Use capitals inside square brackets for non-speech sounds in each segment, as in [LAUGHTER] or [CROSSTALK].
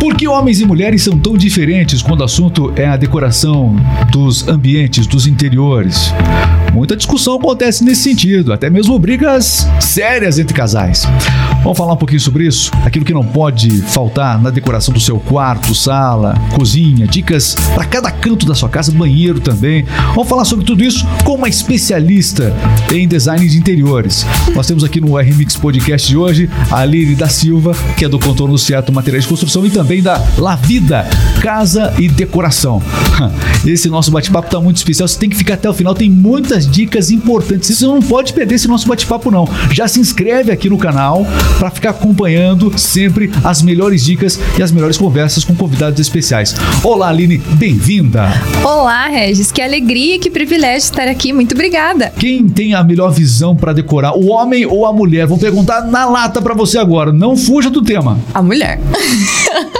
Por que homens e mulheres são tão diferentes quando o assunto é a decoração dos ambientes, dos interiores? Muita discussão acontece nesse sentido, até mesmo brigas sérias entre casais. Vamos falar um pouquinho sobre isso? Aquilo que não pode faltar na decoração do seu quarto, sala, cozinha, dicas para cada canto da sua casa, banheiro também. Vamos falar sobre tudo isso com uma especialista em design de interiores. Nós temos aqui no RMix Podcast de hoje a Aline da Silva, que é do Contorno Certo Materiais de Construção e também da La Vida Casa e Decoração. [LAUGHS] Esse nosso bate-papo está muito especial, você tem que ficar até o final, tem muitas dicas importantes. Você não pode perder esse nosso bate-papo não. Já se inscreve aqui no canal para ficar acompanhando sempre as melhores dicas e as melhores conversas com convidados especiais. Olá, Aline, bem-vinda. Olá, Regis, que alegria e que privilégio estar aqui. Muito obrigada. Quem tem a melhor visão para decorar, o homem ou a mulher? Vou perguntar na lata para você agora. Não fuja do tema. A mulher. [LAUGHS]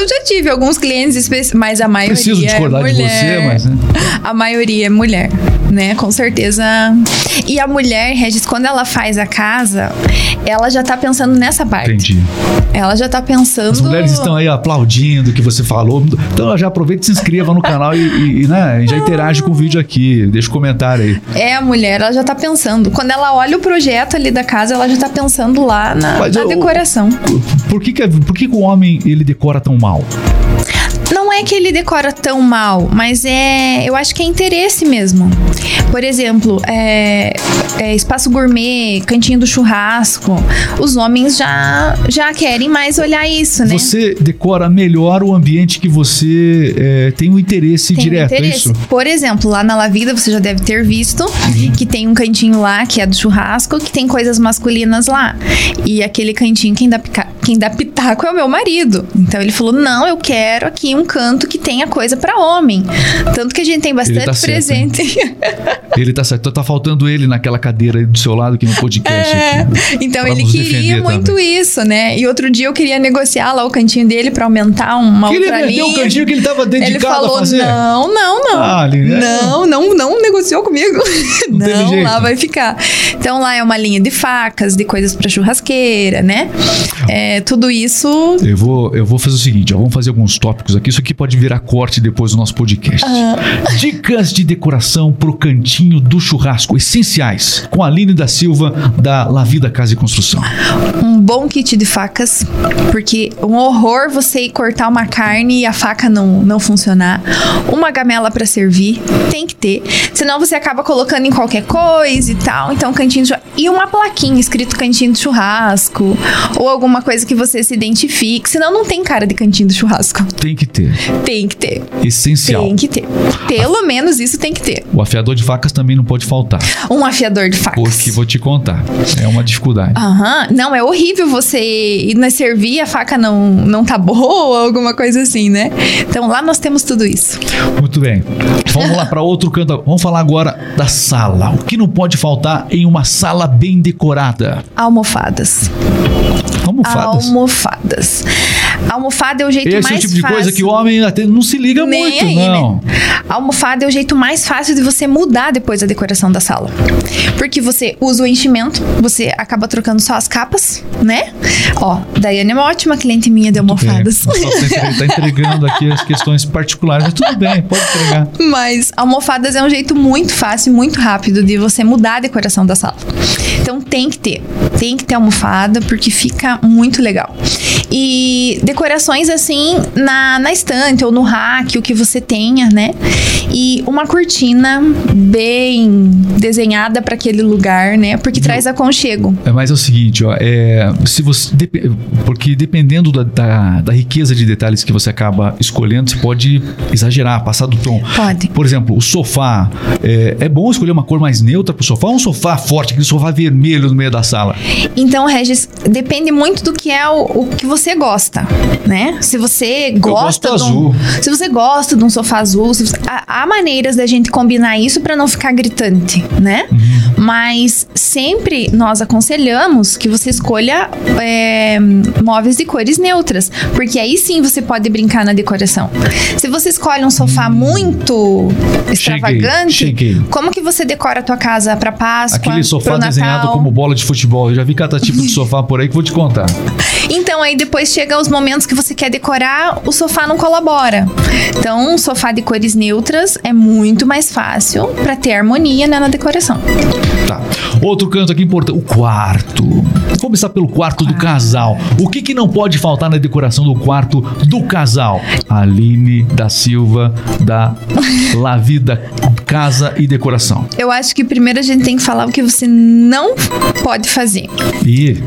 Eu já tive alguns clientes, mas a maioria Preciso discordar é mulher. de você, mas né? [LAUGHS] A maioria é mulher, né? Com certeza. E a mulher, Regis, quando ela faz a casa, ela já tá pensando nessa parte. Entendi. Ela já tá pensando. As mulheres estão aí aplaudindo o que você falou. Então já aproveita e se inscreva no canal e, e, né, já interage com o vídeo aqui. Deixa um comentário aí. É, a mulher, ela já tá pensando. Quando ela olha o projeto ali da casa, ela já tá pensando lá na, na eu- decoração. Por que, que, por que, que o homem ele decora tão mal? out. Não é que ele decora tão mal, mas é. Eu acho que é interesse mesmo. Por exemplo, é, é espaço gourmet, cantinho do churrasco. Os homens já, já querem mais olhar isso, né? Você decora melhor o ambiente que você é, tem um interesse Tem direto, é interesse. isso? Por exemplo, lá na La Vida você já deve ter visto que tem um cantinho lá que é do churrasco, que tem coisas masculinas lá. E aquele cantinho, quem dá, pica- quem dá pitaco é o meu marido. Então ele falou: não, eu quero aqui um canto que tenha coisa pra homem. Tanto que a gente tem bastante tá certo, presente. Ele tá certo. Tá faltando ele naquela cadeira aí do seu lado aqui no podcast. É, aqui. então Pra ele queria muito também. isso, né? E outro dia eu queria negociar lá o cantinho dele pra aumentar uma Que ele outra linha. o cantinho que ele tava Ele dedicado falou: a fazer. não, não, não. Ah, Aline, é. não, não, não negociou comigo. Não [LAUGHS] Não, lá vai ficar. Então lá é uma linha de facas, de coisas pra churrasqueira, né? É, tudo isso. Eu vou, eu vou fazer o seguinte, ó, vamos fazer alguns tópicos aqui. Isso aqui pode virar corte depois do nosso podcast. Dicas de decoração pro cantinho do churrasco, essenciais, com a Aline da Silva, da La Vida Casa e Construção. Um bom kit de facas, porque um horror você ir cortar uma carne e a faca não, não funcionar. Uma gamela pra servir, tem que ter. Senão você acaba colocando em qualquer coisa e tal. Então, cantinho de churrasco. E uma plaquinha escrito cantinho de churrasco. Ou alguma coisa que você se identifique. Senão não tem cara de cantinho de churrasco. Tem que ter. Tem que ter. Essencial. Tem que ter. Pelo menos isso tem que ter. O afiador de facas também não pode faltar. Um afiador de facas. Porque vou te contar. É uma dificuldade. Aham. Não, é horrível você ir na servir e a faca não, não tá boa, [LAUGHS] alguma coisa assim, né? Então lá nós temos tudo isso. Muito bem. Vamos lá para outro canto. Vamos falar agora da sala. O que não pode faltar em uma sala bem decorada? Almofadas. Almofadas. Almofadas. Almofada é o jeito Esse é mais o tipo de fácil. coisa que o homem até não se liga Nem muito, aí, não. né? A almofada é o jeito mais fácil de você mudar depois a decoração da sala. Porque você usa o enchimento, você acaba trocando só as capas, né? Ó, Daiane é uma ótima cliente minha de almofadas. É, só tá entregando aqui as questões particulares, mas tudo bem, pode entregar. Mas almofadas é um jeito muito fácil, muito rápido de você mudar a decoração da sala. Então tem que ter, tem que ter almofada porque fica muito legal. E decorações assim na, na estante ou no rack, o que você tenha, né? E uma cortina bem desenhada para aquele lugar, né? Porque traz aconchego. É, mas é o seguinte, ó, é, se você, porque dependendo da, da, da riqueza de detalhes que você acaba escolhendo, você pode exagerar, passar do tom. Pode. Por exemplo, o sofá. É, é bom escolher uma cor mais neutra pro sofá ou um sofá forte, aquele sofá vermelho no meio da sala? Então, Regis, depende muito do que é o, o que você gosta, né? Se você gosta de um, se você gosta de um sofá azul, você- há, há maneiras da gente combinar isso pra não ficar gritante, né? Uhum. Mas sempre nós aconselhamos que você escolha é, móveis de cores neutras, porque aí sim você pode brincar na decoração. Se você escolhe um sofá hum. muito extravagante, cheguei, cheguei. como que você decora a tua casa para Páscoa? Aquele sofá desenhado como bola de futebol. Eu já vi cada tipo de sofá por aí que vou te contar. [LAUGHS] Então aí depois chega os momentos que você quer decorar, o sofá não colabora. Então, um sofá de cores neutras é muito mais fácil para ter harmonia né, na decoração. Tá. Outro canto aqui importante, o quarto. Vamos começar pelo quarto do casal. O que, que não pode faltar na decoração do quarto do casal? Aline da Silva, da [LAUGHS] La Vida Casa e Decoração. Eu acho que primeiro a gente tem que falar o que você não pode fazer. E?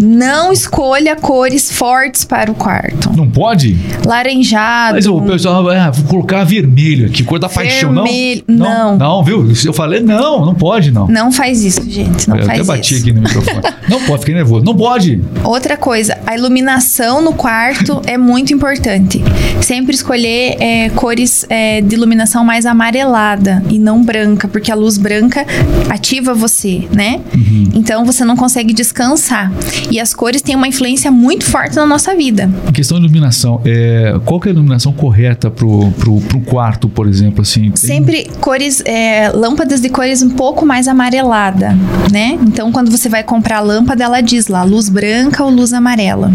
Não escolha cores fortes para o quarto. Não pode? Laranjado. Mas o pessoal, ah, vou colocar vermelho aqui, cor da paixão. Não, não. Não, viu? Eu falei, não, não pode, não. Não faz isso, gente. Não eu faz até bati aqui no microfone. [LAUGHS] não pode, fiquei nervoso. Não pode. Outra coisa, a iluminação no quarto é muito importante. Sempre escolher é, cores é, de iluminação mais amarelada e não branca, porque a luz branca ativa você, né? Uhum. Então você não consegue descansar. E as cores têm uma influência muito forte na nossa vida. Em questão de iluminação, é, qual que é a iluminação correta pro, pro, pro quarto, por exemplo, assim? Tem... Sempre cores, é, lâmpadas de cores um pouco mais amarelada, né? Então quando você vai comprar a lâmpada, ela diz lá luz branca ou luz amarela.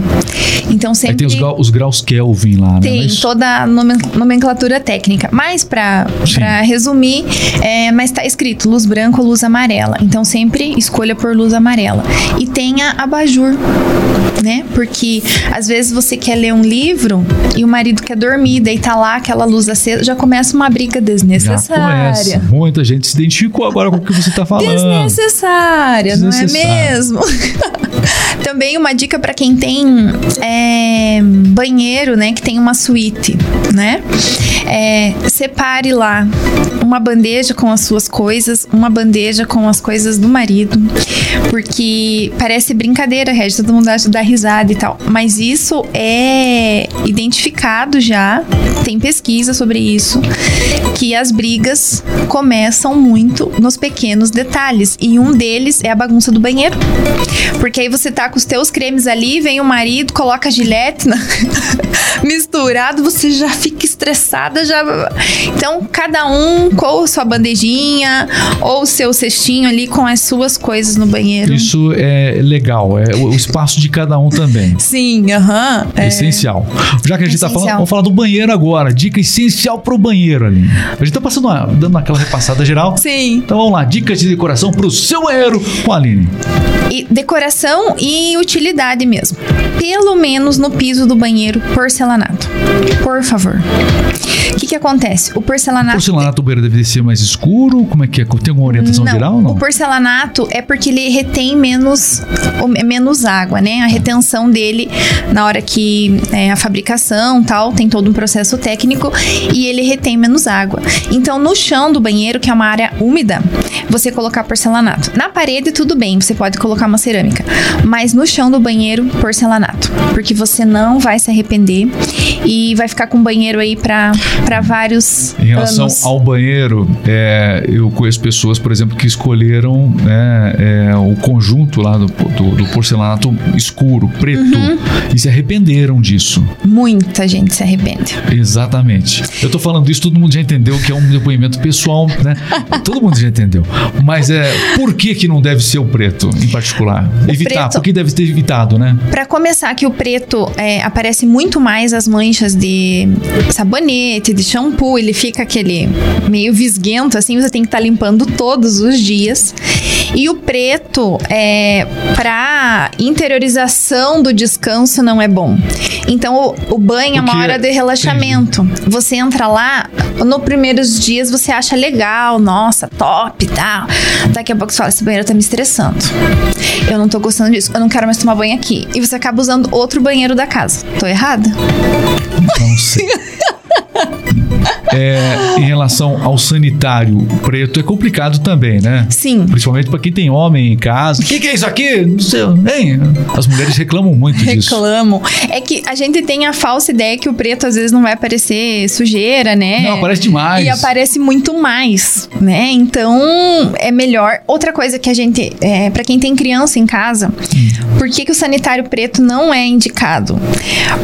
Então sempre... Aí tem os, graus, os graus Kelvin lá, né? Tem mas... toda a nomenclatura técnica. Mas para resumir, é, mas está escrito luz branca ou luz amarela. Então sempre escolha por luz amarela. E tenha abajur, né? Porque às vezes você quer ler um livro e o marido quer dormir, daí tá lá aquela luz acesa, já começa uma briga desnecessária. Muita gente se identificou agora com o que você tá falando. Desnecessária, não é mesmo? [LAUGHS] Também uma dica para quem tem é, banheiro, né, que tem uma suíte, né? É, separe lá uma bandeja com as suas coisas, uma bandeja com as coisas do marido, porque parece brincadeira, Regis, todo mundo acha dar risada e tal, mas isso é identificado já, tem pesquisa sobre isso, que as brigas começam muito nos pequenos detalhes, e um deles é a bagunça do banheiro. Porque aí você tá com os teus cremes ali, vem o marido, coloca a gilete na... [LAUGHS] misturado, você já fica estressada, já. Então, cada um com sua bandejinha ou seu cestinho ali com as suas coisas no banheiro. Isso é legal, é o espaço de cada um também. [LAUGHS] Sim, aham. é essencial. Já que a gente essencial. tá falando, vamos falar do banheiro agora. Dica essencial pro banheiro ali. A gente tá passando uma, dando aquela repassada geral. Sim. Então vamos lá, dicas de decoração pro seu banheiro com a Aline. E decoração e utilidade mesmo. Pelo menos no piso do banheiro, porcelanato. Por favor. O que, que acontece? O porcelanato. O porcelanato do banheiro deve ser mais escuro? Como é que é? Tem alguma orientação não, geral? Não? O porcelanato é porque ele retém menos, menos água, né? A retenção dele na hora que é, a fabricação tal, tem todo um processo técnico e ele retém menos água. Então, no chão do banheiro, que é uma área úmida, você colocar porcelanato. Na parede, tudo bem, você pode colocar uma cerâmica. Mas no chão do banheiro, porcelanato. Porque você não vai se arrepender e vai ficar com o banheiro aí para vários Em relação anos. ao banheiro, é, eu conheço pessoas, por exemplo, que escolheram né, é, o conjunto lá do, do, do porcelanato escuro, preto, uhum. e se arrependeram disso. Muita gente se arrepende. Exatamente. Eu tô falando isso, todo mundo já entendeu que é um depoimento pessoal, né? [LAUGHS] todo mundo já entendeu. Mas é por que, que não deve ser o preto em particular? O Evitar, preto, por que deve ter evitado, né? Para começar, que o preto é, aparece muito mais as manchas de sabonete, de shampoo, ele fica aquele meio visguento, assim, você tem que estar tá limpando todos os dias. E o preto, é, para interiorização do descanso, não é bom. Então, o, o banho é uma hora de relaxamento. Você entra lá, nos primeiros dias você acha legal, nossa, top e tal. Daqui a pouco você fala: esse banheiro tá me estressando. Eu não tô gostando disso, eu não quero mais tomar banho aqui. E você acaba usando outro banheiro da casa. Tô errada? [LAUGHS] Não sei. É, em relação ao sanitário preto, é complicado também, né? Sim. Principalmente para quem tem homem em casa. O que, que, é isso aqui? Não sei, hein? As mulheres reclamam muito disso. Reclamam. É que a gente tem a falsa ideia que o preto às vezes não vai aparecer sujeira, né? Não, aparece demais. E aparece muito mais, né? Então é melhor. Outra coisa que a gente, é, para quem tem criança em casa, hum. por que, que o sanitário preto não é indicado?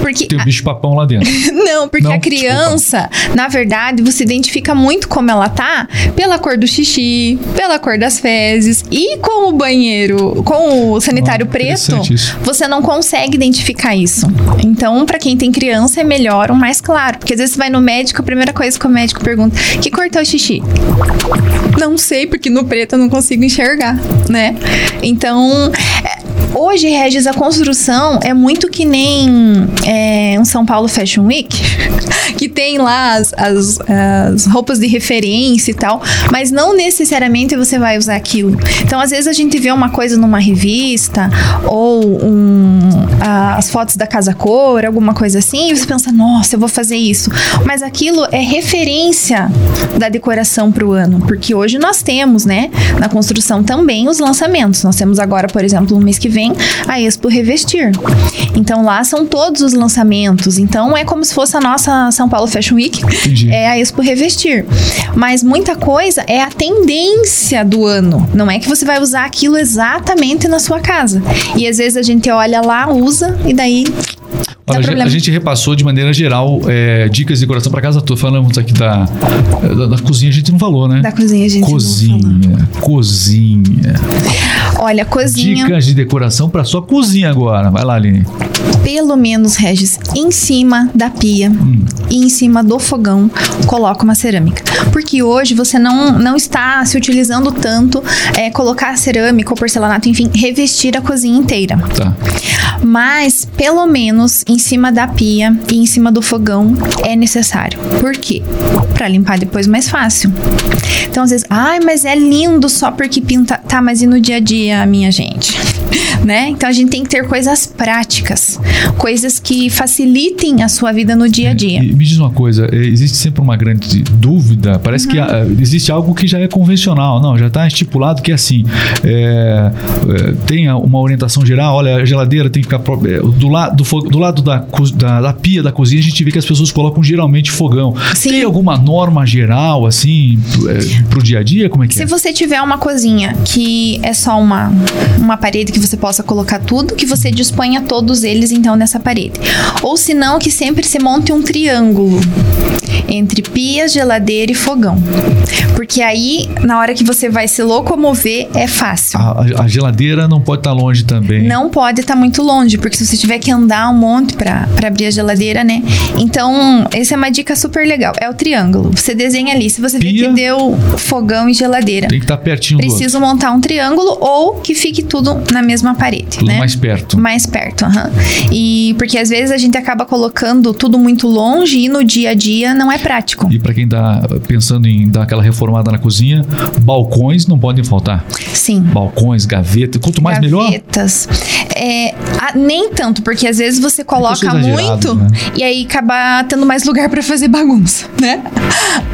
Porque tem o bicho papão lá dentro. [LAUGHS] não, porque não, a criança, desculpa. na verdade, você identifica muito como ela tá pela cor do xixi, pela cor das fezes e com o banheiro, com o sanitário oh, preto, você não consegue identificar isso. Então, para quem tem criança é melhor o mais claro, porque às vezes você vai no médico, a primeira coisa que o médico pergunta: "Que cor tá o xixi?" Não sei, porque no preto eu não consigo enxergar, né? Então, é, Hoje, Regis, a construção é muito que nem é, um São Paulo Fashion Week, [LAUGHS] que tem lá as, as, as, roupas de referência e tal, mas não necessariamente você vai usar aquilo. Então, às vezes a gente vê uma coisa numa revista ou um, as fotos da Casa Cor, alguma coisa assim, e você pensa, nossa, eu vou fazer isso. Mas aquilo é referência da decoração para o ano, porque hoje nós temos, né, na construção também os lançamentos. Nós temos agora, por exemplo, no mês que vem vem a Expo Revestir. Então lá são todos os lançamentos. Então é como se fosse a nossa São Paulo Fashion Week. Entendi. É a Expo Revestir. Mas muita coisa é a tendência do ano. Não é que você vai usar aquilo exatamente na sua casa. E às vezes a gente olha lá, usa e daí Olha, a, gente repassou de maneira geral é, dicas de decoração para casa toda. Falamos aqui da, da, da, cozinha, a gente não falou, né? Da cozinha a gente cozinha, não falou. Cozinha. Olha, cozinha. Dicas de decoração para sua cozinha agora. Vai lá, Aline. Pelo menos, Regis, em cima da pia hum. e em cima do fogão, coloca uma cerâmica. Porque hoje você não, não está se utilizando tanto é, colocar cerâmica ou porcelanato, enfim, revestir a cozinha inteira. Tá. Mas, pelo menos, em cima da pia e em cima do fogão é necessário. Por quê? Para limpar depois mais fácil. Então, às vezes, ai, mas é lindo só porque pinta. Tá, mas e no dia a dia, minha gente? Né? Então a gente tem que ter coisas práticas, coisas que facilitem a sua vida no dia a dia. É, me diz uma coisa, é, existe sempre uma grande dúvida, parece uhum. que a, existe algo que já é convencional, não, já está estipulado que é assim, é, é, tem uma orientação geral, olha, a geladeira tem que ficar é, do, lado do, do lado da, da, da, pia da cozinha, a gente vê que as pessoas colocam geralmente fogão. Sim. Tem alguma norma geral, assim, para o dia a dia? Como é que Se é? você tiver uma cozinha que é só uma, uma parede que você pode possa colocar tudo, que você disponha todos eles então nessa parede. Ou se não, que sempre se monte um triângulo entre pia, geladeira e fogão. Porque aí, na hora que você vai se locomover, é fácil. A, a geladeira não pode estar tá longe também. Não pode estar tá muito longe, porque se você tiver que andar um monte para abrir a geladeira, né? Então, essa é uma dica super legal. É o triângulo. Você desenha ali. Se você pia, vê que deu fogão e geladeira. Tem que estar tá pertinho Preciso montar um triângulo ou que fique tudo na mesma parede. Tudo né? mais perto. Mais perto, aham. Uhum. E porque às vezes a gente acaba colocando tudo muito longe e no dia a dia não é prático. E para quem tá pensando em dar aquela reformada na cozinha, balcões não podem faltar. Sim. Balcões, gavetas, quanto mais gavetas. melhor. Gavetas. É, nem tanto, porque às vezes você coloca muito né? e aí acaba tendo mais lugar para fazer bagunça, [LAUGHS] né?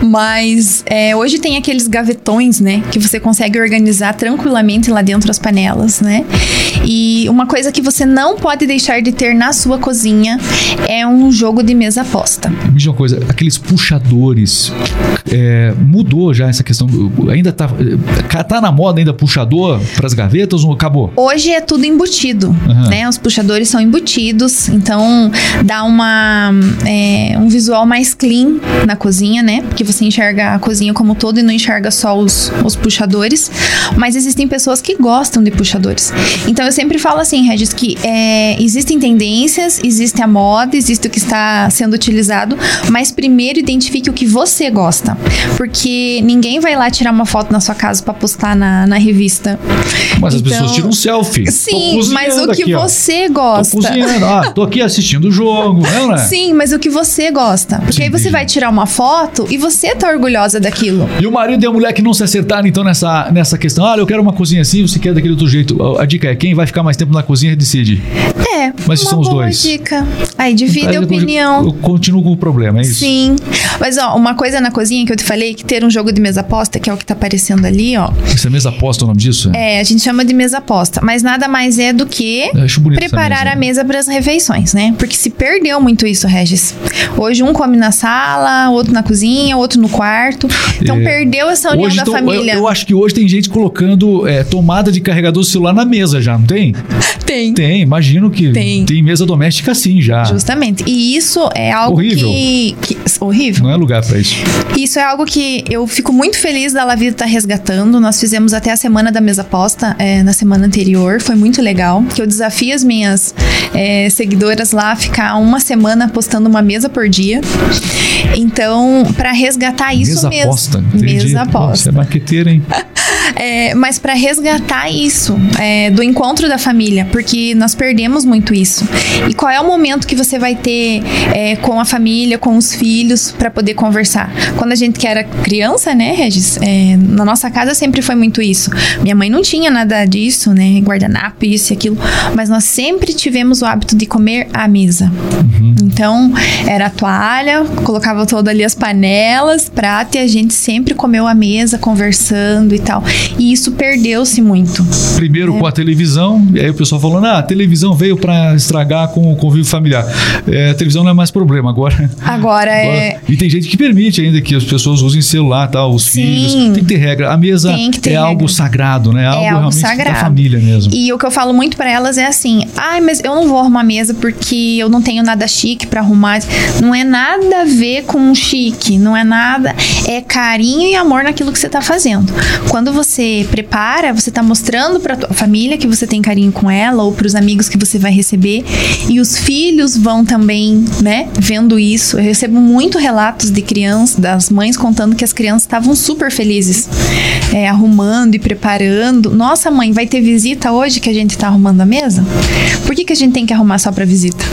Mas é, hoje tem aqueles gavetões, né? Que você consegue organizar tranquilamente lá dentro as panelas, né? E uma coisa que você não pode deixar de ter na sua cozinha é um jogo de mesa aposta. Me diz uma coisa, aqueles puxadores, é, mudou já essa questão, ainda tá, tá na moda ainda puxador para as gavetas ou acabou? Hoje é tudo embutido, uhum. né? Os puxadores são embutidos, então dá uma, é, um visual mais clean na cozinha, né? Porque você enxerga a cozinha como todo e não enxerga só os, os puxadores. Mas existem pessoas que gostam de puxadores. Então eu sempre falo assim, Regis, que é, existem tendências, existe a moda, existe o que está sendo utilizado, mas primeiro identifique o que você gosta. Porque ninguém vai lá tirar uma foto na sua casa para postar na, na revista. Mas então, as pessoas tiram um selfie. Sim, mas o que aqui, você gosta. Tô cozinhando. Ah, tô aqui assistindo o jogo, não é? Sim, mas o que você gosta. Porque Sim, aí você vai tirar uma foto e você tá orgulhosa daquilo. E o marido e a mulher que não se acertaram, então, nessa, nessa questão. Ah, eu quero uma cozinha assim, você quer daquele outro jeito. A dica é quem vai ficar mais tempo na cozinha decide. É, Mas são os dois. dica. Aí divide a eu- opinião. Eu continuo com o problema, é isso? Sim. Mas, ó, uma coisa na cozinha que eu te falei, que ter um jogo de mesa aposta, que é o que tá aparecendo ali, ó. Essa mesa aposta o nome disso? É, a gente chama de mesa aposta. Mas nada mais é do que Eu preparar mesa. a mesa para as refeições, né? Porque se perdeu muito isso, Regis. Hoje um come na sala, outro na cozinha, outro no quarto. Então É. perdeu essa união Hoje da tão- família. Eu, eu acho que hoje tem gente colocando é, tomada de carregador do celular na mesa já, não tem? Tem. Tem, imagino que Tem. mesa doméstica assim já. Justamente. E isso é algo Horrível. que, que- Horrível. Não é lugar pra isso. Isso é algo que eu fico muito feliz da La Vida estar resgatando. Nós fizemos até a semana da mesa posta é, na semana anterior. Foi muito legal. Que eu desafio as minhas é, seguidoras lá a ficar uma semana postando uma mesa por dia. Então, para resgatar isso mesa mesmo. aposta. entendi. Mesa Pô, Você é marqueteira, hein? [LAUGHS] É, mas para resgatar isso é, do encontro da família, porque nós perdemos muito isso. E qual é o momento que você vai ter é, com a família, com os filhos, para poder conversar? Quando a gente que era criança, né, Regis? É, na nossa casa sempre foi muito isso. Minha mãe não tinha nada disso, né? Guardanapo, isso e aquilo. Mas nós sempre tivemos o hábito de comer à mesa. Então, era a toalha, colocava todo ali as panelas, prato, e a gente sempre comeu à mesa, conversando e tal. E isso perdeu-se muito. Primeiro É. com a televisão, e aí o pessoal falando: ah, a televisão veio pra estragar com o convívio familiar. É, a televisão não é mais problema agora. [LAUGHS] Agora é. E tem gente que permite ainda que as pessoas usem celular, tal, os Sim. filhos. Tem que ter regra. A mesa é algo regra. sagrado, né? É algo, algo realmente da sagrado. família mesmo. E o que eu falo muito pra elas é assim: ai, mas eu não vou arrumar mesa porque eu não tenho nada chique pra arrumar. Não é nada a ver com chique, não é nada. É carinho e amor naquilo que você tá fazendo. Quando você prepara, você tá mostrando pra tua família que você tem carinho com ela ou pros amigos que você vai receber. E os filhos vão também, né, vendo isso. Eu recebo muito relatos de crianças, das mães contando que as crianças estavam super felizes, é, arrumando e preparando. Nossa, mãe, vai ter visita hoje que a gente tá arrumando a mesa? Por que, que a gente tem que arrumar só pra visita?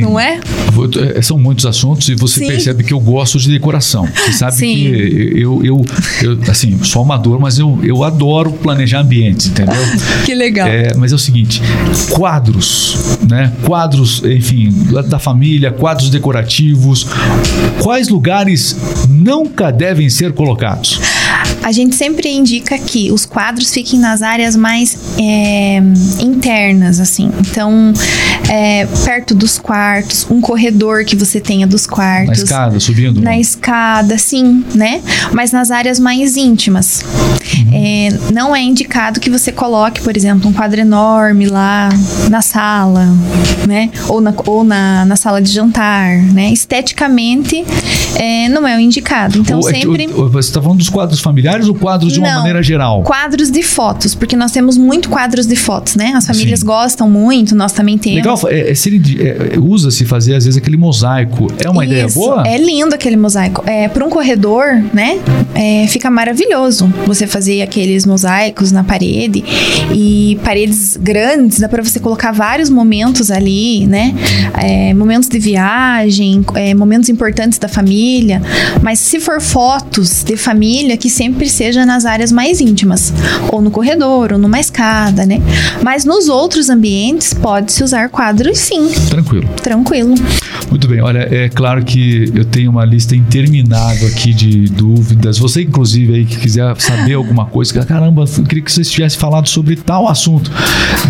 Não é? vou- é, São muitos assuntos e você Sim. percebe que eu gosto de decoração. Você sabe Sim. que eu, eu, eu, assim, sou amador, mas eu, eu adoro planejar ambientes, entendeu? [LAUGHS] Que legal. É, mas é o seguinte, quadros, né? Quadros, enfim, da família, quadros decorativos. Quais lugares nunca devem ser colocados? A gente sempre indica que os quadros fiquem nas áreas mais é, internas, assim. Então, é, perto dos quartos, um corredor que você tenha dos Na quartos. escada, subindo? Na não? escada, sim, né? Mas nas áreas mais íntimas. É, não é indicado que você coloque, por exemplo, um quadro enorme lá na sala, né? Ou na, ou na, na sala de jantar, né? Esteticamente, não é o indicado. Então, Ou é sempre... ou- você está falando dos quadros familiares ou quadros de uma Não. maneira geral? Quadros de fotos, porque nós temos muito quadros de fotos, né? As famílias Sim. gostam muito, nós também temos. Legal, é, é, é, é, usa-se fazer às vezes aquele mosaico. É uma ideia Isso, boa? É lindo aquele mosaico. É, para um corredor, né? é, fica maravilhoso você fazer aqueles mosaicos na parede e paredes grandes, dá para você colocar vários momentos ali, né? É, momentos de viagem, é, momentos importantes da família. Mas se for fotos de família, que sempre seja nas áreas mais íntimas, ou no corredor, ou numa escada, né? Mas nos outros ambientes pode-se usar quadros, sim, Tranquilo. tranquilo. Muito bem, olha, é claro que eu tenho uma lista interminável aqui de dúvidas. Você, inclusive, aí que quiser saber alguma coisa, caramba, eu queria que vocês tivessem falado sobre tal assunto.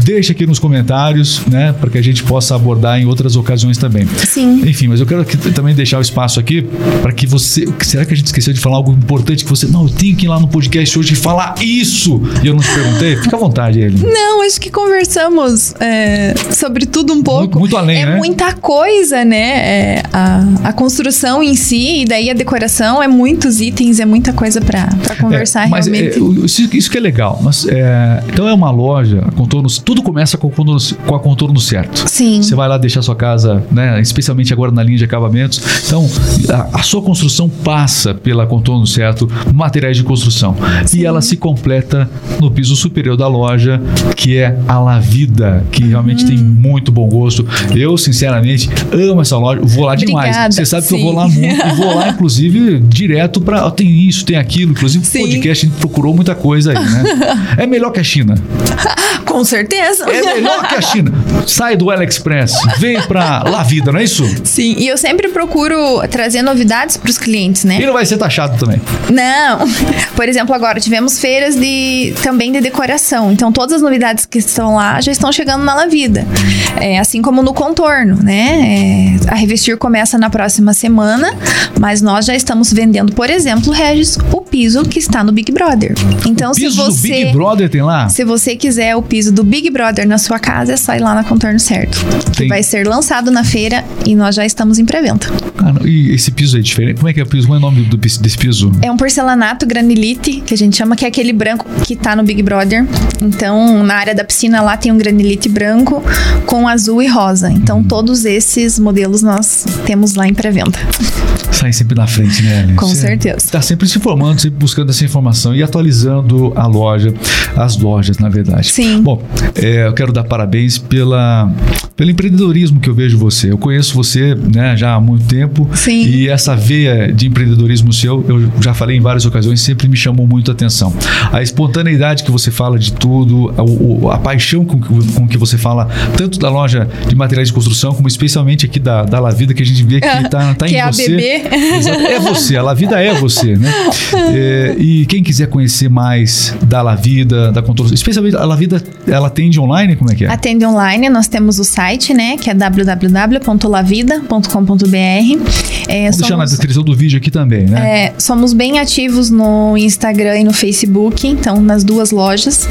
Deixa aqui nos comentários, né, para que a gente possa abordar em outras ocasiões também. Sim. Enfim, mas eu quero também deixar o espaço aqui para que você. Será que a gente esqueceu de falar algo importante que você. Não, eu tenho que ir lá no podcast hoje e falar isso! E eu não te perguntei? Fica à vontade, ele. Não, acho que conversamos é, sobre tudo um pouco. Muito, muito além, é né? muita coisa, né? É, a, a construção em si, e daí a decoração, é muitos itens, é muita coisa pra pra conversar É, mas realmente. é, o- isso, isso que é legal. Mas, é, então é uma loja, contornos, tudo começa com, com a contorno certo. Sim. Você vai lá deixar sua casa, né, especialmente agora na linha de acabamentos. Então, a, a sua construção passa pela contorno certo, materiais de construção. E ela se completa no piso superior da loja, que é a La Vida, que realmente tem muito bom gosto. Eu, sinceramente, amo essa loja. Vou lá demais. Obrigada. Você sabe que eu Sim. vou lá muito. [LAUGHS] vou lá, inclusive, direto pra. Tem isso, tem aquilo. Inclusive, Sim. podcast, a gente procurou muita coisa aí, né? [LAUGHS] É melhor que a China. [LAUGHS] Com certeza. É melhor que a China. Sai do AliExpress, vem pra La Vida, não é isso? Sim, e eu sempre procuro trazer novidades para os clientes, né? E não vai ser taxado também. Não. Por exemplo, agora tivemos feiras de também de decoração. Então todas as novidades que estão lá já estão chegando na La Vida. É, assim como no contorno, né? É, a revestir começa na próxima semana, mas nós já estamos vendendo, por exemplo, Regis, o piso que está no Big Brother. Então se você Big Brother tem lá? se você quiser o piso do Big Brother na sua casa, é só ir lá na Contorno Certo. Tem. vai ser lançado na feira e nós já estamos em pré-venda. Ah, e esse piso é diferente? Como é que é o piso? Qual é o nome do, desse piso? É um porcelanato granilite, que a gente chama, que é aquele branco que tá no Big Brother. Então, na área da piscina lá tem um granilite branco com azul e rosa. Então, todos esses modelos nós temos lá em pré-venda. Sai sempre na frente, né? Ellen? Com Você certeza. Tá sempre se informando, sempre buscando essa informação e atualizando a loja, as lojas, na verdade. Sim. Bom, é, eu quero dar parabéns pela, pelo empreendedorismo que eu vejo você. Eu conheço você né, já há muito tempo. Sim. E essa veia de empreendedorismo seu, eu já falei em várias ocasiões, sempre me chamou muito a atenção. A espontaneidade que você fala de tudo, a, a paixão com, que- com que você fala, tanto da loja de materiais de construção, como especialmente aqui da, da La Vida, que a gente vê que [LAUGHS] tá, tá em é a você. bebê. Exato. É você, a La Vida é você, né? É, e quem quiser conhecer mais da La Vida, da construção, especialmente a La Vida, ela atende online, como é que é? Atende online, nós temos o site, né, que é www.lavida.com.br. É, Vou deixar na somos- descrição do vídeo aqui também, né? É, somos bem ativos no Instagram e no Facebook, então nas duas lojas.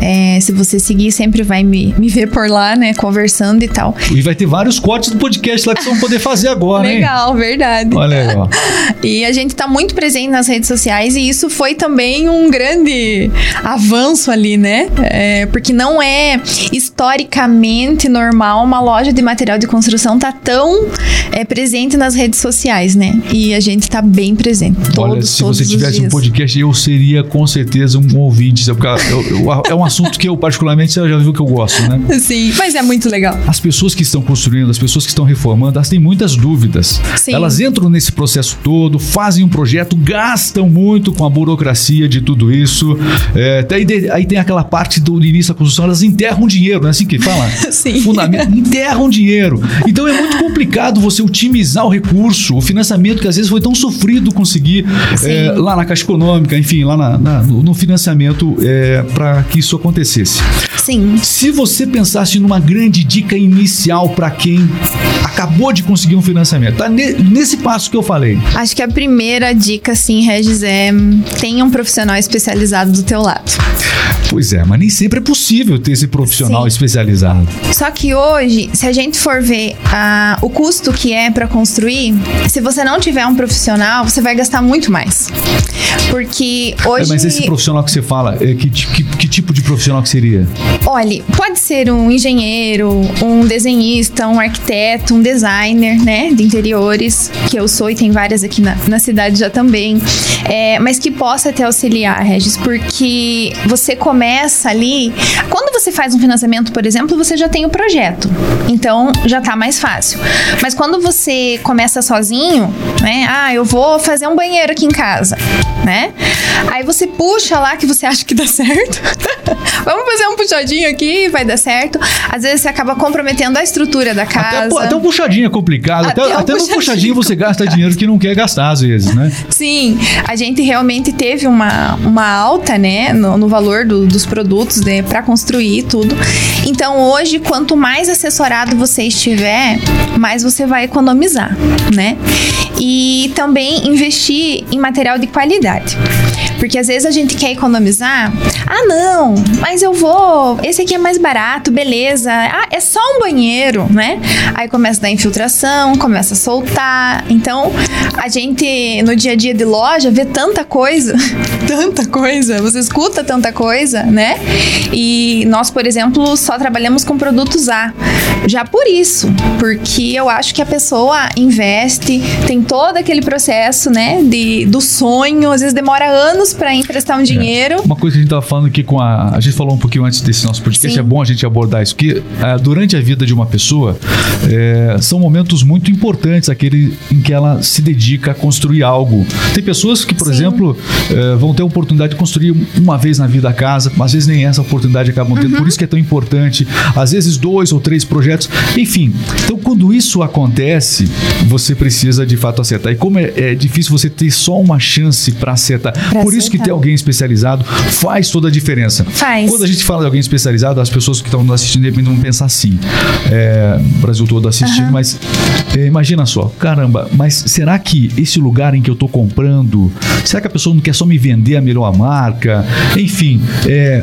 É, se você seguir, sempre vai me, me ver por lá, né? Conversando e tal. E vai ter vários cortes do podcast lá que vocês vão poder fazer agora, hein? Legal, verdade. Olha aí, ó. [LAUGHS] E a gente tá muito presente nas redes sociais e isso foi também um grande avanço ali, né? É, porque não é historicamente normal uma loja de material de construção tá tão é, presente nas redes sociais, né? E a gente tá bem presente. Todos, Olha, se todos você tivesse um dias. Podcast, eu seria com certeza um ouvinte. Porque eu- eu- é um assunto que eu, particularmente, você já viu que eu gosto, né? [LAUGHS] Sim, mas é muito legal. As pessoas que estão construindo, as pessoas que estão reformando, elas têm muitas dúvidas. Sim. Elas entram nesse processo todo, fazem um projeto, gastam muito com a burocracia de tudo isso. É, de- aí tem aquela parte do início da construção, elas enterram dinheiro, não é assim que fala? [LAUGHS] Sim. Fundamento, enterram dinheiro. Então é muito complicado você otimizar o recurso, o financiamento que às vezes foi tão sofrido conseguir é, lá na Caixa Econômica, enfim, lá na- na- no, financiamento é, para que isso acontecesse. Sim. Se você pensasse numa grande dica inicial para quem acabou de conseguir um financiamento, tá ne- nesse passo que eu falei. Acho que a primeira dica, sim, Regis, é tenha um profissional especializado do teu lado. Pois é, mas nem sempre é possível ter esse profissional Sim. especializado. Só que hoje, se a gente for ver ah, o custo que é para construir, se você não tiver um profissional, você vai gastar muito mais. Porque É, hoje. mas esse profissional que você fala, é, que, que- que tipo de profissional que seria? Olhe, pode ser um engenheiro, um desenhista, um arquiteto, um designer, né, de interiores, que eu sou e tem várias aqui na, na cidade já também, é, mas que possa te auxiliar, Regis, porque você começa ali. Quando você faz um financiamento, por exemplo, você já tem o projeto, então já tá mais fácil. Mas quando você começa sozinho, né, ah, eu vou fazer um banheiro aqui em casa, né? Aí você puxa lá que você [LAUGHS] acha que dá certo. [LAUGHS] Vamos fazer um puxadinho aqui, vai dar certo. Às vezes você acaba comprometendo a estrutura da casa. Até, até um puxadinho é complicado. Até, Até um até no puxadinho. puxadinho você gasta dinheiro que não quer gastar, às vezes, né? Sim, a gente realmente teve uma, uma alta, né, no, no valor do- dos produtos né, para construir tudo. Então hoje, quanto mais assessorado você estiver, mais você vai economizar, né? E também investir em material de qualidade. 6. Porque às vezes a gente quer economizar. Ah, não, mas eu vou. Esse aqui é mais barato, beleza. Ah, é só um banheiro, né? Aí começa a dar infiltração, começa a soltar. Então, a gente no dia a dia de loja vê tanta coisa, [LAUGHS] tanta coisa. Você escuta tanta coisa, né? E nós, por exemplo, só trabalhamos com produtos A. Já por isso, porque eu acho que a pessoa investe, tem todo aquele processo, né, de, do sonho, às vezes demora anos amigos para emprestar um dinheiro. É. Uma coisa que a gente estava falando aqui com a. A gente falou um pouquinho antes desse nosso podcast, Sim. é bom a gente abordar isso, que é, durante a vida de uma pessoa é, são momentos muito importantes aquele em que ela se dedica a construir algo. Tem pessoas que, por Sim. exemplo, é, vão ter a oportunidade de construir uma vez na vida a casa, às vezes nem essa oportunidade acabam tendo, uhum. por isso que é tão importante. Às vezes dois ou três projetos, enfim. Então, quando isso acontece, você precisa de fato acertar. E como é, é difícil você ter só uma chance para acertar, pra por acertar. Isso que ter alguém especializado faz toda a diferença. Faz. Quando a gente fala de alguém especializado, as pessoas que estão nos assistindo de repente vão pensar assim, é, o Brasil todo assistindo, uhum. mas é, imagina só, caramba, mas será que esse lugar em que eu estou comprando, será que a pessoa não quer só me vender a melhor marca? Enfim, é,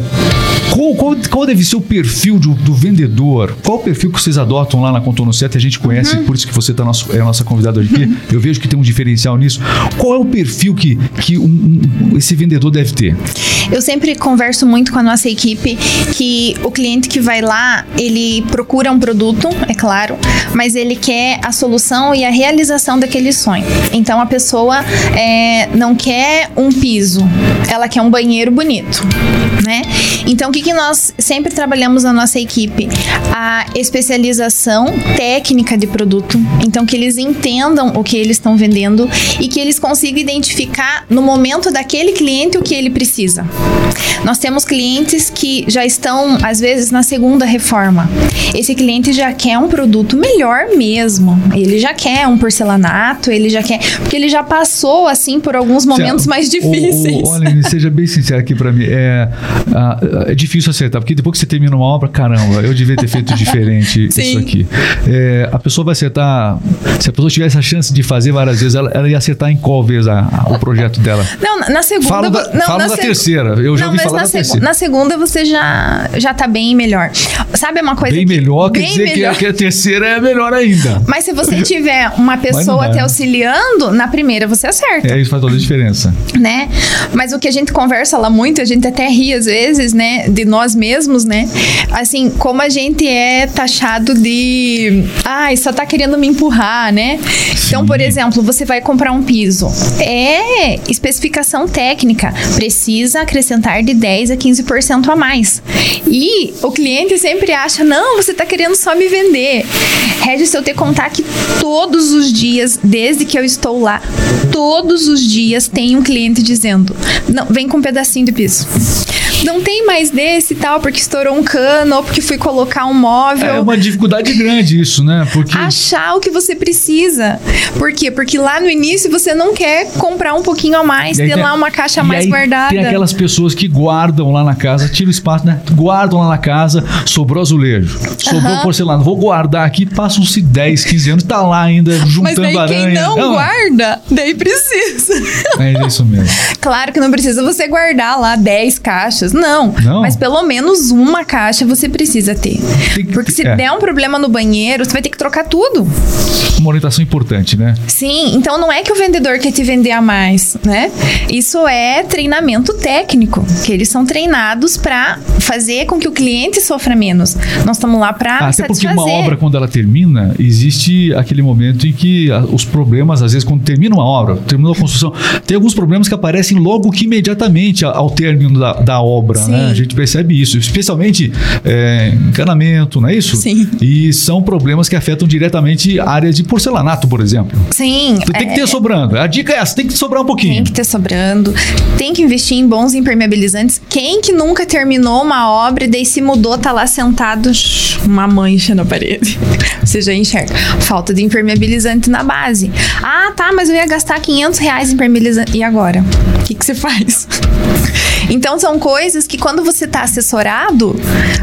qual, qual, qual, deve ser o perfil do, do, vendedor? Qual o perfil que vocês adotam lá na Contorno 7? A gente conhece, uhum. por isso que você tá nosso, é a nossa convidada aqui. Uhum. Eu vejo que tem um diferencial nisso. Qual é o perfil que, que um, um, esse vendedor deve ter? Eu sempre converso muito com a nossa equipe que o cliente que vai lá, ele procura um produto, é claro, mas ele quer a solução e a realização daquele sonho. Então a pessoa é, não quer um piso, ela quer um banheiro bonito, né? Então o que, que nós sempre trabalhamos na nossa equipe? A especialização técnica de produto. Então que eles entendam o que eles estão vendendo e que eles consigam identificar no momento daquele cliente o que ele precisa. Nós temos clientes que já estão, às vezes, na segunda reforma. Esse cliente já quer um produto melhor mesmo. Ele já quer um porcelanato, ele já quer. Porque ele já passou, assim, por alguns momentos mais difíceis. olha, seja bem sincero aqui para mim. É, é difícil acertar, porque depois que você termina uma obra, caramba, eu devia ter feito [LAUGHS] diferente isso aqui. É, a pessoa vai acertar. Se a pessoa tivesse a chance de fazer várias vezes, ela, ela ia acertar em qual vez a, a, o projeto dela? Não, na segunda. Falo da, não, falo na da seg... terceira. Eu já não, ouvi falar da terceira. Na segunda você já, já tá bem melhor. Sabe uma coisa. Bem que, melhor quer dizer melhor. Que, a, que a terceira é melhor ainda. Mas se você tiver uma pessoa te auxiliando, na primeira você acerta. É, isso faz toda a diferença. Né? Mas o que a gente conversa lá muito, a gente até ri às vezes, né? De nós mesmos, né? Assim, como a gente é taxado de. Ai, só tá querendo me empurrar, né? Sim. Então, por exemplo, você vai comprar um piso. É especificação técnica. Precisa acrescentar de 10 a 15% a mais. E o cliente sempre acha: não, você está querendo só me vender. Regis, eu te contar que todos os dias, desde que eu estou lá, todos os dias tem um cliente dizendo: não, vem com um pedacinho de piso não tem mais desse e tal, porque estourou um cano ou porque fui colocar um móvel. É uma dificuldade grande isso, né? Porque... Achar o que você precisa. Por quê? Porque lá no início você não quer comprar um pouquinho a mais, ter tem... lá uma caixa mais guardada. Tem aquelas pessoas que guardam lá na casa, tira o espaço, né? Guardam lá na casa, sobrou azulejo, sobrou uhum. porcelana. Vou guardar aqui, passam-se 10, 15 anos, tá lá ainda juntando Mas daí aranha. Quem não, não guarda, daí precisa. É isso mesmo. Claro que não precisa você guardar lá 10 caixas Não, não. Mas pelo menos uma caixa você precisa ter. Porque se é. der um problema no banheiro, você vai ter que trocar tudo. Uma orientação importante, né? Sim, então não é que o vendedor quer te vender a mais, né? Isso é treinamento técnico, que eles são treinados para fazer com que o cliente sofra menos. Nós estamos lá para ah, Até porque uma obra, quando ela termina, existe aquele momento em que os problemas, às vezes, quando termina uma obra, terminou a construção, tem alguns problemas que aparecem logo que imediatamente ao término da, da obra obra, né? A gente percebe isso, especialmente é, encanamento, não é isso? Sim. E são problemas que afetam diretamente áreas de porcelanato, por exemplo. Sim. Tem é... que ter sobrando. A dica é essa, tem que sobrar um pouquinho. Tem que ter sobrando. Tem que investir em bons impermeabilizantes. Quem que nunca terminou uma obra e daí se mudou, tá lá sentado, uma mancha na parede. [LAUGHS] Você já enxerga. Falta de impermeabilizante na base. Ah, tá, mas eu ia gastar 500 reais em impermeabilizante. E agora? O que, que você faz? [LAUGHS] Então são coisas que quando você está assessorado,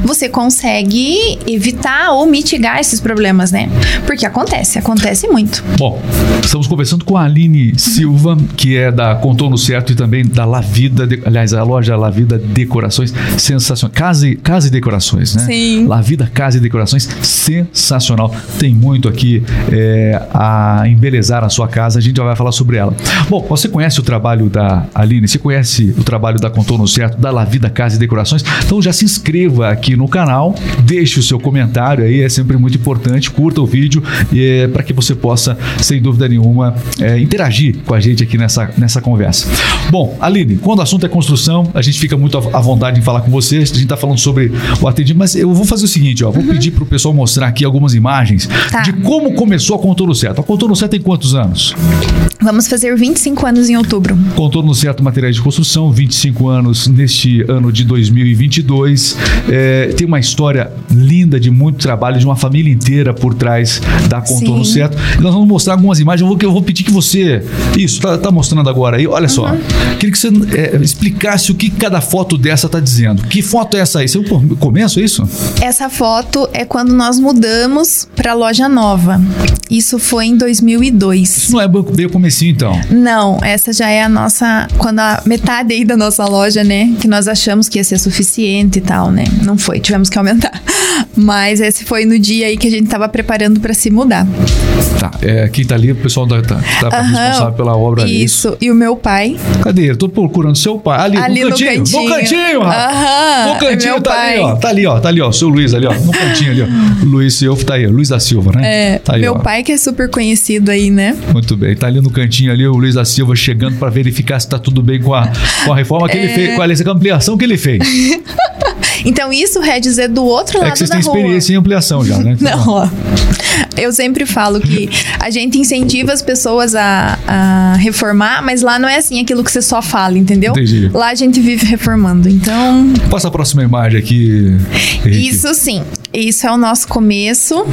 você consegue evitar ou mitigar esses problemas, né? Porque acontece, acontece muito. Bom, estamos conversando com a Aline Silva, que é da Contorno Certo e também da La Vida, de, aliás, a loja La Vida Decorações, sensacional. Casa e, casa e decorações, né? Sim. La Vida Casa e Decorações, sensacional. Tem muito aqui é, a embelezar a sua casa, a gente já vai falar sobre ela. Bom, você conhece o trabalho da Aline? Você conhece o trabalho da Contorno Certo, da La Vida Casa e Decorações. Então já se inscreva aqui no canal, deixe o seu comentário aí, é sempre muito importante, curta o vídeo é, para que você possa, sem dúvida nenhuma, é, interagir com a gente aqui nessa, nessa conversa. Bom, Aline, quando o assunto é construção, a gente fica muito à vontade em falar com você. A gente está falando sobre o atendimento, mas eu vou fazer o seguinte, ó, vou uhum. pedir para o pessoal mostrar aqui algumas imagens tá. de como começou a Contorno Certo. A Contorno Certo tem quantos anos? Vamos fazer 25 anos em outubro. Contorno Certo Materiais de Construção, 25 anos neste ano de 2022. É, tem uma história linda de muito trabalho, de uma família inteira por trás da Contorno Sim. Certo. E nós vamos mostrar algumas imagens. Eu vou, eu vou pedir que você. Isso, tá, tá mostrando agora aí. Olha só. Uhum. Queria que você é, explicasse o que cada foto dessa tá dizendo. Que foto é essa aí? Você começo, é isso? Essa foto é quando nós mudamos para a loja nova. Isso foi em 2002. Isso não é bem o então? Não, essa já é a nossa... Quando a metade aí da nossa loja, né? Que nós achamos que ia ser suficiente e tal, né? Não foi, tivemos que aumentar. [LAUGHS] Mas esse foi no dia aí que a gente tava preparando para se mudar. Tá, é, quem tá ali, o pessoal da, tá, tá uhum, responsável pela obra ali. Isso, e o meu pai. Cadê? Eu tô procurando seu pai. Ali, ali no, cantinho, no cantinho. No cantinho, rapaz. Uhum, no cantinho, é tá pai. ali, ó. Tá ali, ó. Tá ali, ó. Seu Luiz ali, ó. No cantinho ali, ó. [LAUGHS] Luiz Silva tá aí, Luiz da Silva, né? É, tá aí, meu ó. pai que é super conhecido aí, né? Muito bem. Tá ali no cantinho ali, o Luiz da Silva chegando para verificar se tá tudo bem com a, com a reforma que é... ele fez, com a ampliação que ele fez. [LAUGHS] então isso, Regis, é do outro lado é que vocês têm experiência em ampliação já, né? [LAUGHS] Não, ó. Eu sempre falo que a gente incentiva as pessoas a, a, reformar, mas lá não é assim aquilo que você só fala, entendeu? Entendi. Lá a gente vive reformando, então... Passa a próxima imagem aqui. Henrique. Isso sim. Isso é o nosso começo.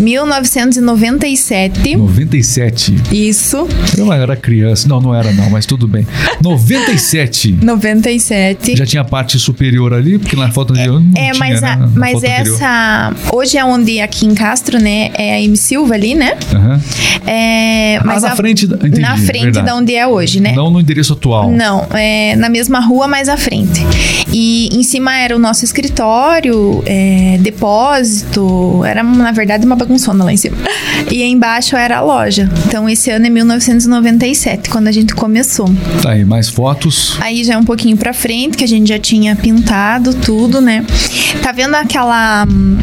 1997. 97. Isso. Eu era criança. Não, não era não, mas tudo bem. 97. 97. [LAUGHS] Já tinha parte superior ali, porque na foto anterior não é, tinha, mas, a, né? mas essa... Hoje é onde aqui em Castro, né? É a M Silva ali, né? Uhum. É, mas ah, na a, frente... Entendi, na frente verdade. da onde é hoje, né? Não no endereço atual. Não, é na mesma rua, mas à frente. E em cima era o nosso escritório, é, depósito. Era, na verdade, uma bagunçona lá em cima. E embaixo era a loja. Então, esse ano é 1997, quando a gente começou. Tá aí, mais fotos. Aí já é um pouquinho pra frente, que a gente já tinha pintado tudo, né? Tá vendo aquela. Hum,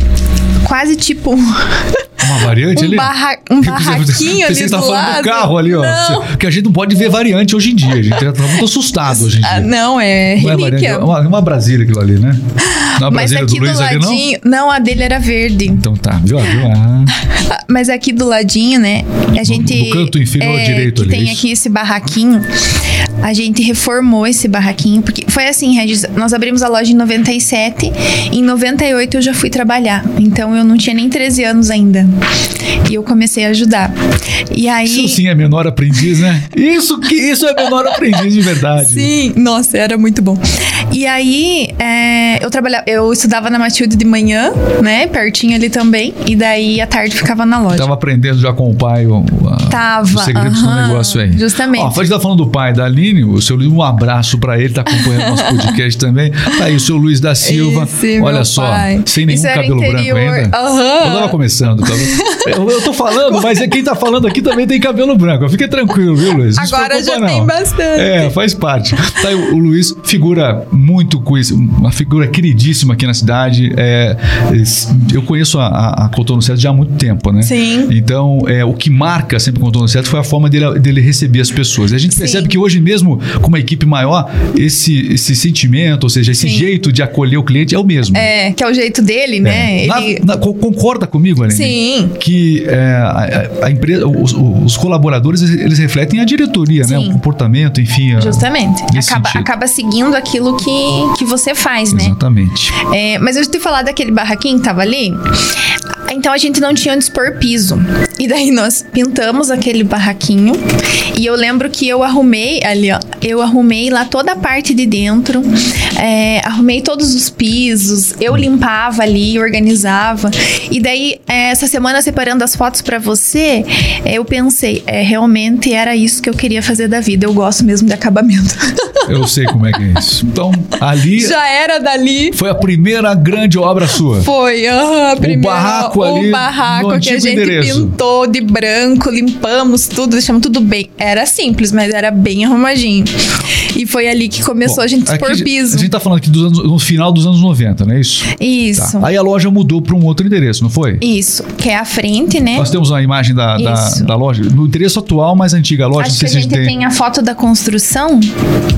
quase tipo. [LAUGHS] Uma variante um ali? Barra, um barraquinho ali Você está falando lado. do carro ali, ó. Não. Porque a gente não pode ver variante hoje em dia. A gente tá muito assustado hoje em dia. Ah, não, é não relíquia. É, uma, uma Brasília aquilo ali, né? Não é Mas aqui do, do ladinho... Ali, não? não, a dele era verde. Então tá, viu? viu? Ah. [LAUGHS] Mas aqui do ladinho, né? A gente... No, no canto inferior é, direito ali. tem aqui esse barraquinho. A gente reformou esse barraquinho. Porque foi assim, Regis. Nós abrimos a loja em 97. Em 98 eu já fui trabalhar. Então eu não tinha nem 13 anos ainda. E eu comecei a ajudar. E aí. Isso sim é menor aprendiz, né? Isso que isso é menor aprendiz de verdade. Sim, nossa, era muito bom. E aí é, eu trabalhava, eu estudava na Matilde de manhã, né? Pertinho ali também. E daí à tarde ficava na loja. Tava aprendendo já com o pai o, a, Tava, os segredos uh -huh, do negócio aí. Justamente. Ó, a gente tá falando do pai da Aline, o seu Luiz, um abraço para ele, tá acompanhando nosso [LAUGHS] podcast também. Tá aí o seu Luiz da Silva. Esse, Olha só, pai. sem nenhum cabelo branco ainda. Uhum. Eu tava começando, tá? eu, eu tô falando, mas é quem tá falando aqui também tem cabelo branco. Fique tranquilo, viu, Luiz? Agora já não. tem bastante. É, faz parte. Tá aí o, Luiz, figura muito conhecida, uma figura queridíssima aqui na cidade. É, eu conheço a, a, a Cotono Certo já há muito tempo, né? Sim. Então, é, o que marca sempre o Cotono Certo foi a forma dele, dele receber as pessoas. E a gente Sim. percebe que hoje mesmo, com uma equipe maior, esse, esse sentimento, ou seja, esse Sim. jeito de acolher o cliente é o mesmo. É, que é o jeito dele, né? É. Ele... Na, na, concorda comigo, Aline? Sim. Que é, a, a, empresa, os, os, colaboradores, eles refletem a diretoria, Sim. né? O comportamento, enfim. Justamente. Acaba, acaba seguindo aquilo que, que você faz, né? Exatamente. É, mas eu te falar daquele barraquinho que tava ali. Então a gente não tinha onde expor piso. E daí nós pintamos aquele barraquinho. E eu lembro que eu arrumei ali, ó. Eu arrumei lá toda a parte de dentro. É, arrumei todos os pisos. Eu limpava ali, organizava. E daí, é, essa semana, separando as fotos para você, é, eu pensei, é, realmente era isso que eu queria fazer da vida. Eu gosto mesmo de acabamento. [LAUGHS] Eu sei como é que é isso. Então, ali Já era dali. foi a primeira grande obra sua. Foi, a primeira, barraco o ali barraco no que a gente endereço. pintou de branco, limpamos tudo, deixamos tudo bem. Era simples, mas era bem arrumadinho. E foi ali que começou Bom, a gente expor aqui piso. A gente tá falando aqui dos anos, no final dos anos 90, não é isso? Isso. Tá. Aí a loja mudou para um outro endereço, não foi? Isso, que é a frente, né? Nós temos uma imagem da, da, da loja, no endereço atual, mais antiga a loja. Acho que a gente tem a foto da construção.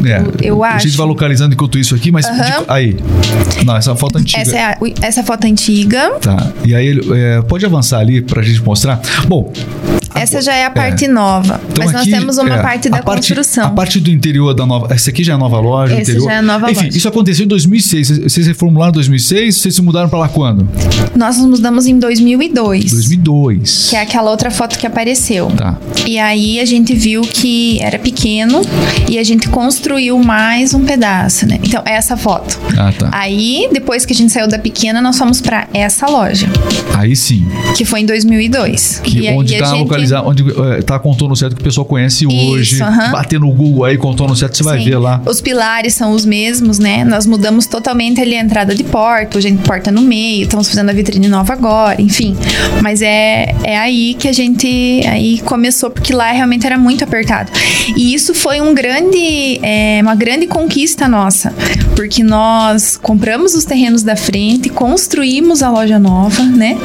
É, eu A gente acho. vai localizando enquanto isso aqui, mas Aham. de- aí. Não, essa foto antiga. Essa é a, essa foto antiga. Tá. E aí, é, pode avançar ali pra gente mostrar. Bom, Essa já é a parte nova. então mas nós aqui, temos uma é, parte da a parte, construção. A parte do interior da nova. Essa aqui já é a nova loja. Esse interior. já é a nova Enfim, loja. isso aconteceu em 2006. Vocês- reformularam em 2006? Vocês se mudaram pra lá quando? Nós nos mudamos em 2002. 2002. Que é aquela outra foto que apareceu. Tá. E aí a gente viu que era pequeno e a gente construiu mais um pedaço, né? Então, essa foto. Ah, tá. Aí, depois que a gente saiu da pequena, nós fomos pra essa loja, Aí sim. que foi em 2002. Que e aí onde a tá gente- localizado, onde é, tá contorno certo que o pessoal conhece hoje. aham. Bater no Google aí, contorno certo, você vai Sim. ver lá. Os pilares são os mesmos, né? Nós mudamos totalmente ali a entrada de porta, hoje a gente porta no meio, estamos fazendo a vitrine nova agora, enfim. Mas é, é aí que a gente aí começou, porque lá realmente era muito apertado. E isso foi um grande, é, uma grande conquista nossa, porque nós compramos os terrenos da frente, construímos a loja nova, né?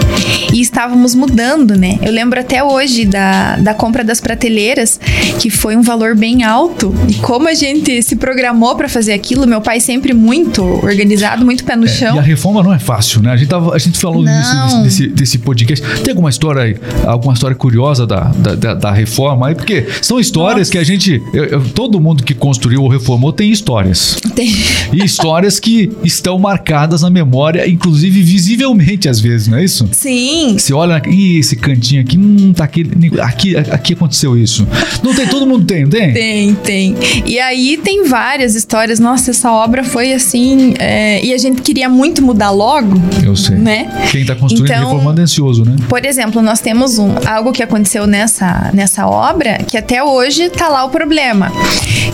E estávamos mudando, né? Eu lembro até hoje da, da compra das prateleiras, que foi um valor bem alto. E como a gente se programou para fazer aquilo, meu pai sempre muito organizado, muito pé no chão. E a reforma não é fácil, né? A gente, tava, a gente falou Não. nisso, desse, desse podcast. Tem alguma história aí, alguma história curiosa da, da, da- reforma aí? Porque são histórias Nossa. que a gente. eu- eu- todo mundo que construiu ou reformou tem histórias. Tem- E histórias que estão marcadas na memória, inclusive visivelmente às vezes, não é isso? Sim, Você olha, ih, esse cantinho aqui, hum, tá aqui, aqui, aqui aconteceu isso. Não tem, todo mundo tem, não tem? Tem, tem. E aí tem várias histórias. Nossa, essa obra foi assim. é, E a gente queria muito mudar logo, Eu sei. né? Quem tá construindo Então- reformando é ansioso, né? Por exemplo, nós temos um, algo que aconteceu nessa, nessa obra que até hoje tá lá o problema.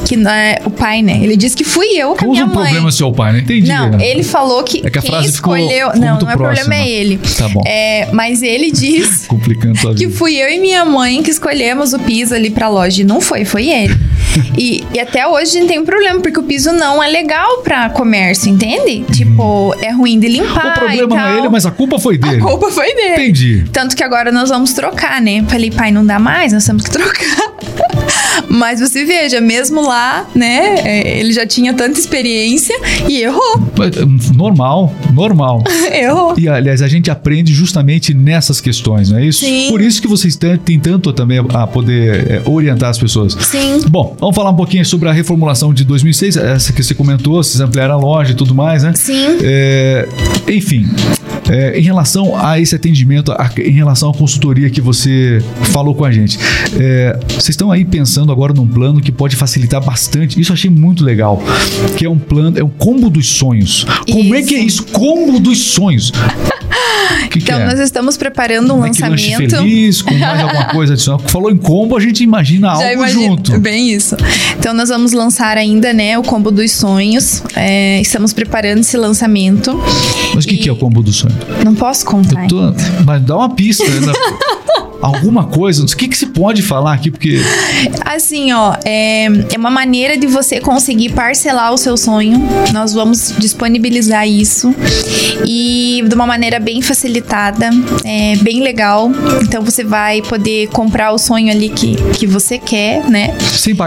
Que né, o pai, né? Ele disse que fui eu com a minha o mãe. problema seu pai? Não entendi. Não, Renato. ele falou que É que a quem frase escolheu. ficou não, não é problema próxima. é ele. Tá bom. É, mas ele diz [LAUGHS] que fui eu e minha mãe que escolhemos o piso ali pra loja. E não foi, foi ele. E, e até hoje a gente tem um problema, porque o piso não é legal pra comércio, entende? Tipo, é ruim de limpar. O problema não é ele, mas a culpa foi A dele. culpa foi dele. Entendi. Tanto que agora nós vamos trocar, né? Falei, pai, não dá mais, nós temos que trocar. [LAUGHS] Mas você veja, mesmo lá, né? é, Ele já tinha tanta experiência e errou. Normal, normal. [LAUGHS] Errou. E, aliás, a gente aprende justamente nessas questões, não é isso? Sim. Por isso que vocês têm, têm tanto também a poder é, orientar as pessoas. Sim. Bom, vamos falar um pouquinho sobre a reformulação de 2006, essa que você comentou, vocês ampliaram a loja e tudo mais, né? Sim. É, enfim, é, em relação a esse atendimento, a- em relação à consultoria que você falou com a gente, é, vocês estão aí pensando agora num plano que pode facilitar bastante. Isso eu achei muito legal, que é um plano, é um combo dos sonhos. Como é que é isso? Combo dos sonhos. [LAUGHS] Que, que Então, é? nós estamos preparando um McLanche lançamento. feliz, com mais alguma coisa adicional. Falou em combo, a gente imagina [LAUGHS] algo Já imagino. junto. Bem isso. Então nós vamos lançar ainda, né, o combo dos sonhos. É, estamos preparando esse lançamento. Mas o que, que é o combo do sonho? Não posso contar. Tô- mas dá uma pista. Né? [LAUGHS] Alguma coisa. O que, que se pode falar aqui? Porque Assim, ó, é, é uma maneira de você conseguir parcelar o seu sonho. Nós vamos disponibilizar isso e de uma maneira bem facilitada, é, bem legal. Então você vai poder comprar o sonho ali que, que você quer, né? sem pagar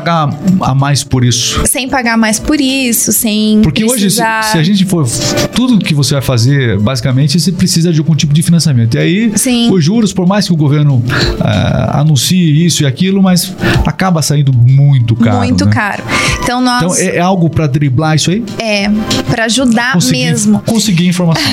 a mais por isso. Sem pagar mais por isso, sem Porque hoje, se, precisar... se a gente for. Tudo que você vai fazer, basicamente, você precisa de algum tipo de financiamento. E aí, Sim. os juros, por mais que o governo ah, anuncie isso e aquilo, mas acaba saindo muito caro. muito né? caro. Então nós Então, é, é algo para driblar isso aí? é para ajudar Conseguir, mesmo. conseguir informação.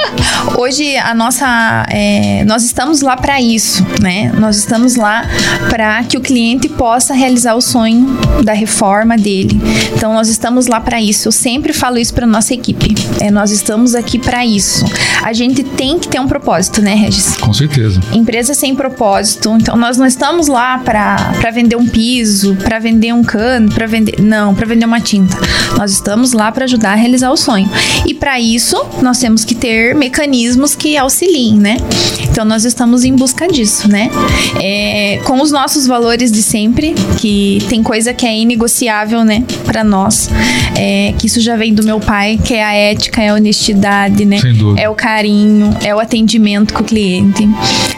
[LAUGHS] Hoje a nossa, é, nós estamos lá para isso, né? Nós estamos lá para que o cliente possa realizar o sonho da reforma dele. Então nós estamos lá para isso. Eu sempre falo isso para nossa equipe. É, nós estamos aqui para isso. a gente tem que ter um propósito, né, Regis? Com certeza. Empresa sem propósito. Então, nós não estamos lá para vender um piso, para vender um cano, para vender. Não, para vender uma tinta. Nós estamos lá para ajudar a realizar o sonho. E para isso, nós temos que ter mecanismos que auxiliem, né? Então, nós estamos em busca disso, né? É, com os nossos valores de sempre, que tem coisa que é inegociável, né, para nós. É, que isso já vem do meu pai, que é a ética, é a honestidade, né? Sem dúvida. É o carinho, é o atendimento com o cliente.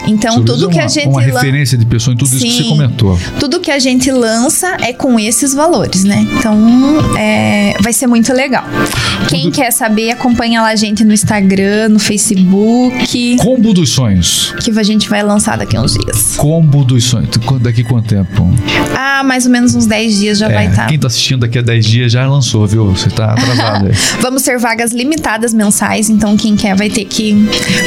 Então, Seu tudo é que a uma- gente Uma referência de pessoa em tudo isso que você Sim. comentou. tudo que a gente lança é com esses valores, né? Então, é, vai ser muito legal. Quem quer saber, acompanha lá a gente no Instagram, no Facebook, Combo dos sonhos. que a gente vai lançar daqui a uns dias. Combo dos sonhos. Qu- Daqui quanto tempo? Ah, mais ou menos uns 10 dias já É, vai estar. Quem tá assistindo daqui a 10 dias já lançou, viu? Você tá atrasado aí. [LAUGHS] Vamos ter vagas limitadas mensais, então quem quer vai ter que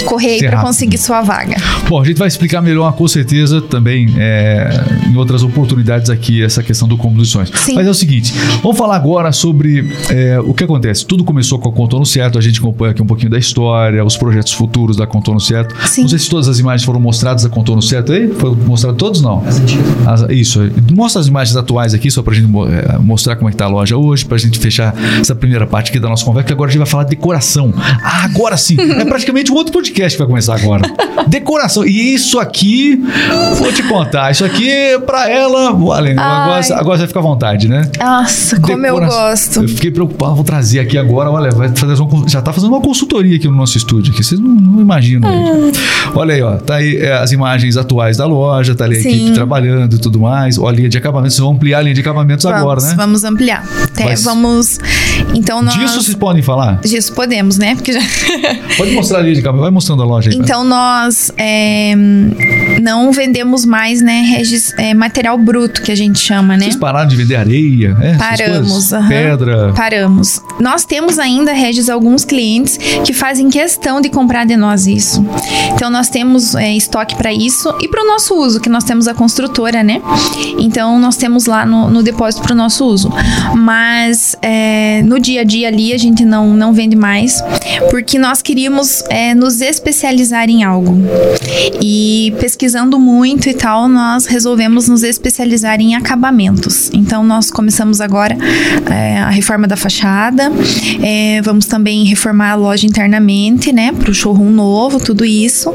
correr aí Ser pra rápido. conseguir sua vaga. Bom, a gente vai explicar melhor, com certeza, também é, em outras oportunidades aqui, essa questão do sonhos. Sim. Mas é o seguinte, vamos falar agora sobre é, o que acontece. Tudo começou com a Contorno Certo, a gente acompanha aqui um pouquinho da história, os projetos futuros da Contorno Certo. Sim. Não sei se todas as imagens foram mostradas da Contorno Certo aí. Foram mostradas todos, não? As antigas. isso. Mostra as imagens aqui, só pra gente mo- é, mostrar como é que tá a loja hoje, pra gente fechar essa primeira parte aqui da nossa conversa, que agora a gente vai falar decoração. Ah, agora sim! É praticamente um outro podcast que vai começar agora. Decoração. E isso aqui, vou te contar, isso aqui é pra ela. Ô, Aline, agora, agora você fica à vontade, né? Nossa, como eu gosto. Eu fiquei preocupado, vou trazer aqui agora. Olha, vai fazer uma, já tá fazendo uma consultoria aqui no nosso estúdio, que vocês não, não imaginam. gente. Olha aí, ó. Tá aí é, as imagens atuais da loja, tá ali a Sim. equipe trabalhando e tudo mais. A linha de acabamentos. Vocês vão ampliar a linha de acabamentos agora, vamos, né? vamos ampliar. Até Mas- vamos. Então nós. Disso vocês podem falar? Disso podemos, né? Porque já. Pode mostrar a linha de acabamento. Vai mostrando a loja aí. Então nós é, não vendemos mais, né, Regis, é, material bruto que a gente chama, né? Vocês pararam de vender areia? É, essas Paramos, aham. Pedra. Paramos. Nós temos ainda, Regis, alguns clientes que fazem questão de comprar de nós isso. Então, nós temos é, estoque para isso e para o nosso uso, que nós temos a construtora, né? Então, nós temos lá no, no depósito para o nosso uso. Mas é, no dia a dia ali, a gente não, não vende mais, porque nós queríamos é, nos especializar em algo. E pesquisando muito e tal, nós resolvemos nos especializar em acabamentos. Então, nós começamos agora é, a reforma da fachada, é, vamos também reformar a loja internamente, né, para o showroom novo, tudo isso.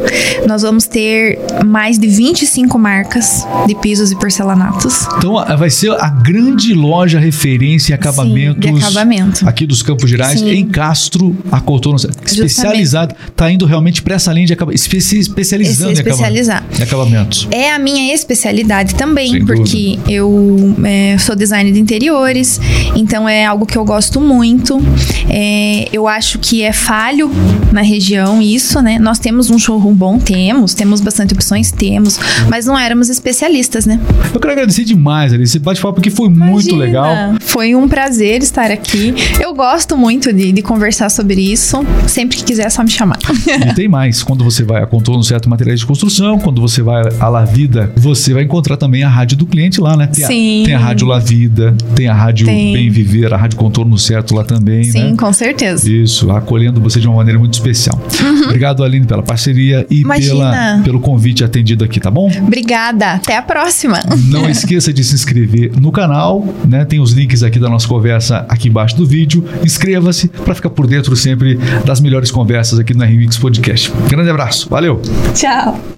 Nós vamos ter mais de 25 marcas de pisos e porcelanatos. Então vai ser a grande loja referência em acabamentos Sim, de acabamento. aqui dos Campos Gerais, Sim. em Castro, a Cotono, especializado, tá indo realmente para essa linha de acabamento, especializando Se especializar. em acabamentos. É a minha especialidade também, Sem porque eu é, sou designer de interiores, então é algo que eu gosto muito. É, eu acho que é falho na região isso, né? Nós temos um showroom bom, temos, temos bastante opções, temos, mas não éramos especialistas, né? Eu quero agradecer demais, ali, esse bate-papo porque foi muito Imagina, legal. Foi um prazer estar aqui. Eu gosto muito de, de conversar sobre isso. Sempre que quiser, é só me chamar. E tem mais, quando você vai a Contorno Certo Materiais de Construção, quando você vai a La Vida, você vai encontrar também a rádio do cliente lá, né? Tem a- Sim. tem a rádio La Vida, tem a rádio Tem. Bem Viver, a rádio Contorno Certo lá também, Sim, né? com certeza. Isso, acolhendo você de uma maneira muito especial. Obrigado, Aline, pela parceria e Uhum. Pela, pelo convite atendido aqui, tá bom? Obrigada. Até a próxima. Não [LAUGHS] esqueça de se inscrever no canal, né? Tem os links aqui da nossa conversa aqui embaixo do vídeo. Inscreva-se para ficar por dentro sempre das melhores conversas aqui no RMix Podcast. Grande abraço, valeu! Tchau.